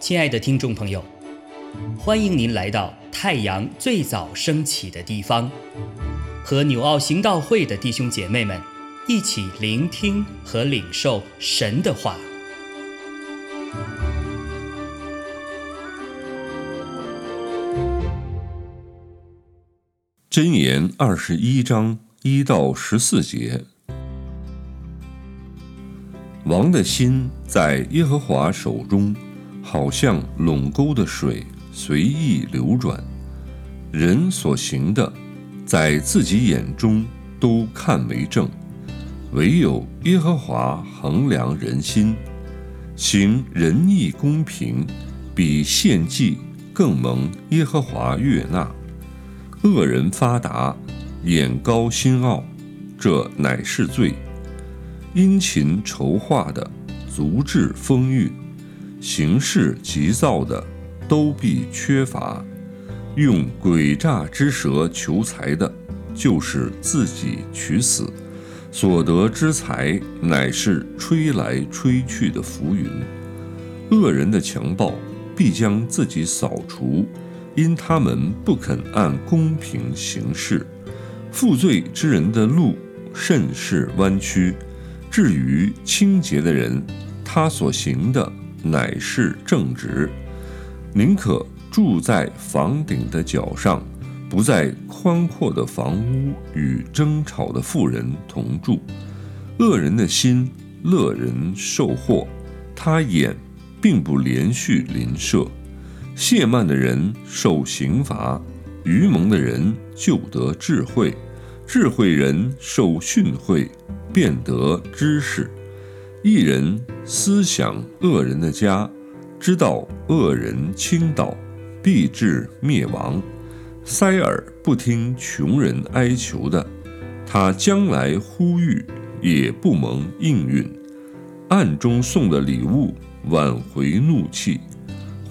亲爱的听众朋友，欢迎您来到太阳最早升起的地方，和纽奥行道会的弟兄姐妹们一起聆听和领受神的话。箴言二十一章一到十四节：王的心在耶和华手中。好像垄沟的水随意流转，人所行的，在自己眼中都看为正，唯有耶和华衡量人心，行仁义公平，比献祭更蒙耶和华悦纳。恶人发达，眼高心傲，这乃是罪。殷勤筹划的，足智丰裕。行事急躁的，都必缺乏；用诡诈之舌求财的，就是自己取死。所得之财，乃是吹来吹去的浮云。恶人的强暴，必将自己扫除，因他们不肯按公平行事。负罪之人的路，甚是弯曲；至于清洁的人，他所行的。乃是正直，宁可住在房顶的角上，不在宽阔的房屋与争吵的妇人同住。恶人的心乐人受祸，他眼并不连续邻舍。亵慢的人受刑罚，愚蒙的人就得智慧，智慧人受训诲，便得知识。一人思想恶人的家，知道恶人倾倒，必致灭亡。塞耳不听穷人哀求的，他将来呼吁也不蒙应允。暗中送的礼物挽回怒气，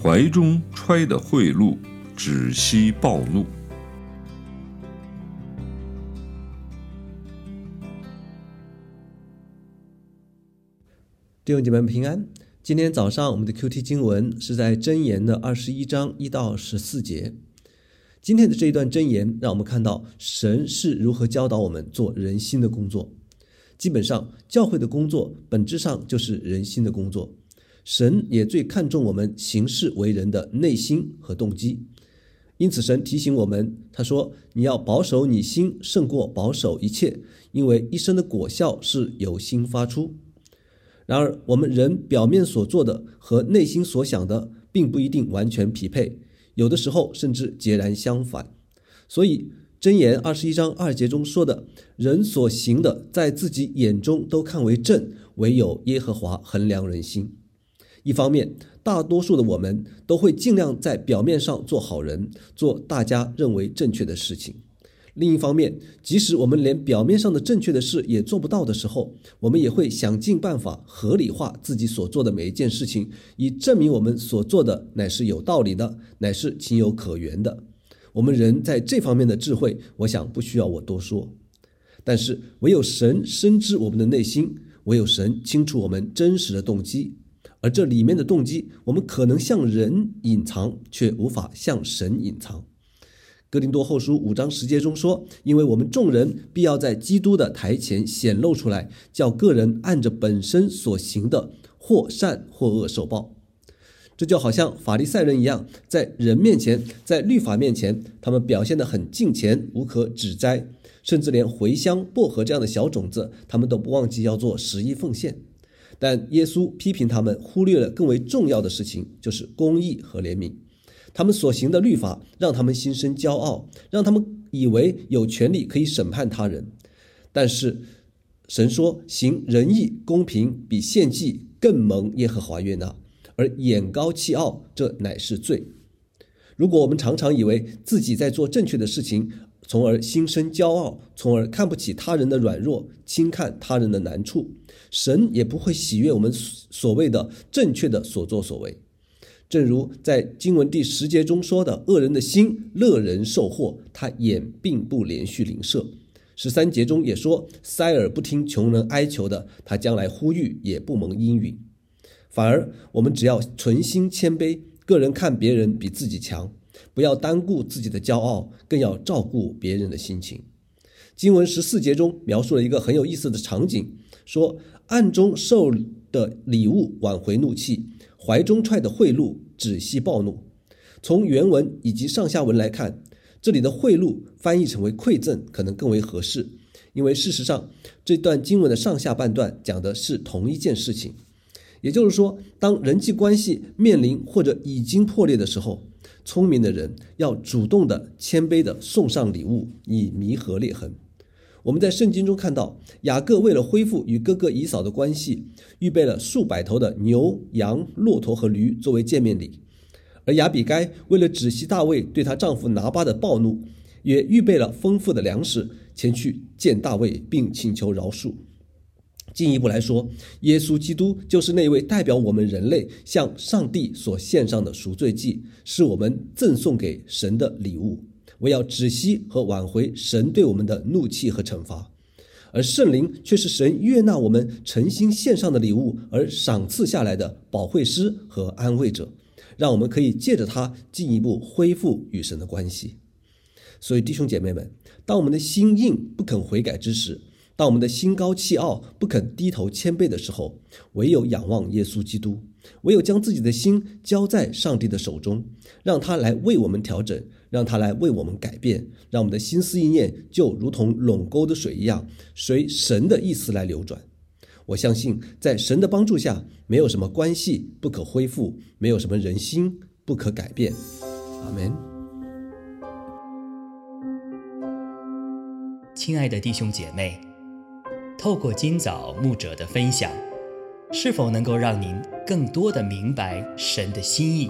怀中揣的贿赂止息暴怒。弟兄姐妹们平安。今天早上我们的 Q T 经文是在箴言的二十一章一到十四节。今天的这一段箴言让我们看到神是如何教导我们做人心的工作。基本上，教会的工作本质上就是人心的工作。神也最看重我们行事为人的内心和动机。因此，神提醒我们，他说：“你要保守你心，胜过保守一切，因为一生的果效是由心发出。”然而，我们人表面所做的和内心所想的，并不一定完全匹配，有的时候甚至截然相反。所以，《箴言》二十一章二节中说的“人所行的，在自己眼中都看为正，唯有耶和华衡量人心。”一方面，大多数的我们都会尽量在表面上做好人，做大家认为正确的事情。另一方面，即使我们连表面上的正确的事也做不到的时候，我们也会想尽办法合理化自己所做的每一件事情，以证明我们所做的乃是有道理的，乃是情有可原的。我们人在这方面的智慧，我想不需要我多说。但是，唯有神深知我们的内心，唯有神清楚我们真实的动机，而这里面的动机，我们可能向人隐藏，却无法向神隐藏。哥林多后书五章十节中说：“因为我们众人必要在基督的台前显露出来，叫个人按着本身所行的，或善或恶受报。”这就好像法利赛人一样，在人面前，在律法面前，他们表现得很敬虔，无可指摘，甚至连茴香、薄荷这样的小种子，他们都不忘记要做十一奉献。但耶稣批评他们忽略了更为重要的事情，就是公义和怜悯。他们所行的律法让他们心生骄傲，让他们以为有权利可以审判他人。但是神说，行仁义、公平比献祭更蒙耶和华悦纳，而眼高气傲，这乃是罪。如果我们常常以为自己在做正确的事情，从而心生骄傲，从而看不起他人的软弱，轻看他人的难处，神也不会喜悦我们所谓的正确的所作所为。正如在经文第十节中说的：“恶人的心乐人受祸，他眼并不连续灵舍。”十三节中也说：“塞尔不听穷人哀求的，他将来呼吁也不蒙应允。”反而，我们只要存心谦卑，个人看别人比自己强，不要单顾自己的骄傲，更要照顾别人的心情。经文十四节中描述了一个很有意思的场景，说暗中受的礼物挽回怒气，怀中揣的贿赂止息暴怒。从原文以及上下文来看，这里的贿赂翻译成为馈赠可能更为合适，因为事实上这段经文的上下半段讲的是同一件事情。也就是说，当人际关系面临或者已经破裂的时候，聪明的人要主动的、谦卑的送上礼物，以弥合裂痕。我们在圣经中看到，雅各为了恢复与哥哥以扫的关系，预备了数百头的牛、羊、骆驼和驴作为见面礼；而亚比该为了止息大卫对她丈夫拿巴的暴怒，也预备了丰富的粮食，前去见大卫，并请求饶恕。进一步来说，耶稣基督就是那位代表我们人类向上帝所献上的赎罪祭，是我们赠送给神的礼物，为要止息和挽回神对我们的怒气和惩罚。而圣灵却是神悦纳我们诚心献上的礼物而赏赐下来的保惠师和安慰者，让我们可以借着它进一步恢复与神的关系。所以，弟兄姐妹们，当我们的心硬不肯悔改之时，当我们的心高气傲、不肯低头谦卑的时候，唯有仰望耶稣基督，唯有将自己的心交在上帝的手中，让他来为我们调整，让他来为我们改变，让我们的心思意念就如同垄沟的水一样，随神的意思来流转。我相信，在神的帮助下，没有什么关系不可恢复，没有什么人心不可改变。阿门。亲爱的弟兄姐妹。透过今早牧者的分享，是否能够让您更多的明白神的心意，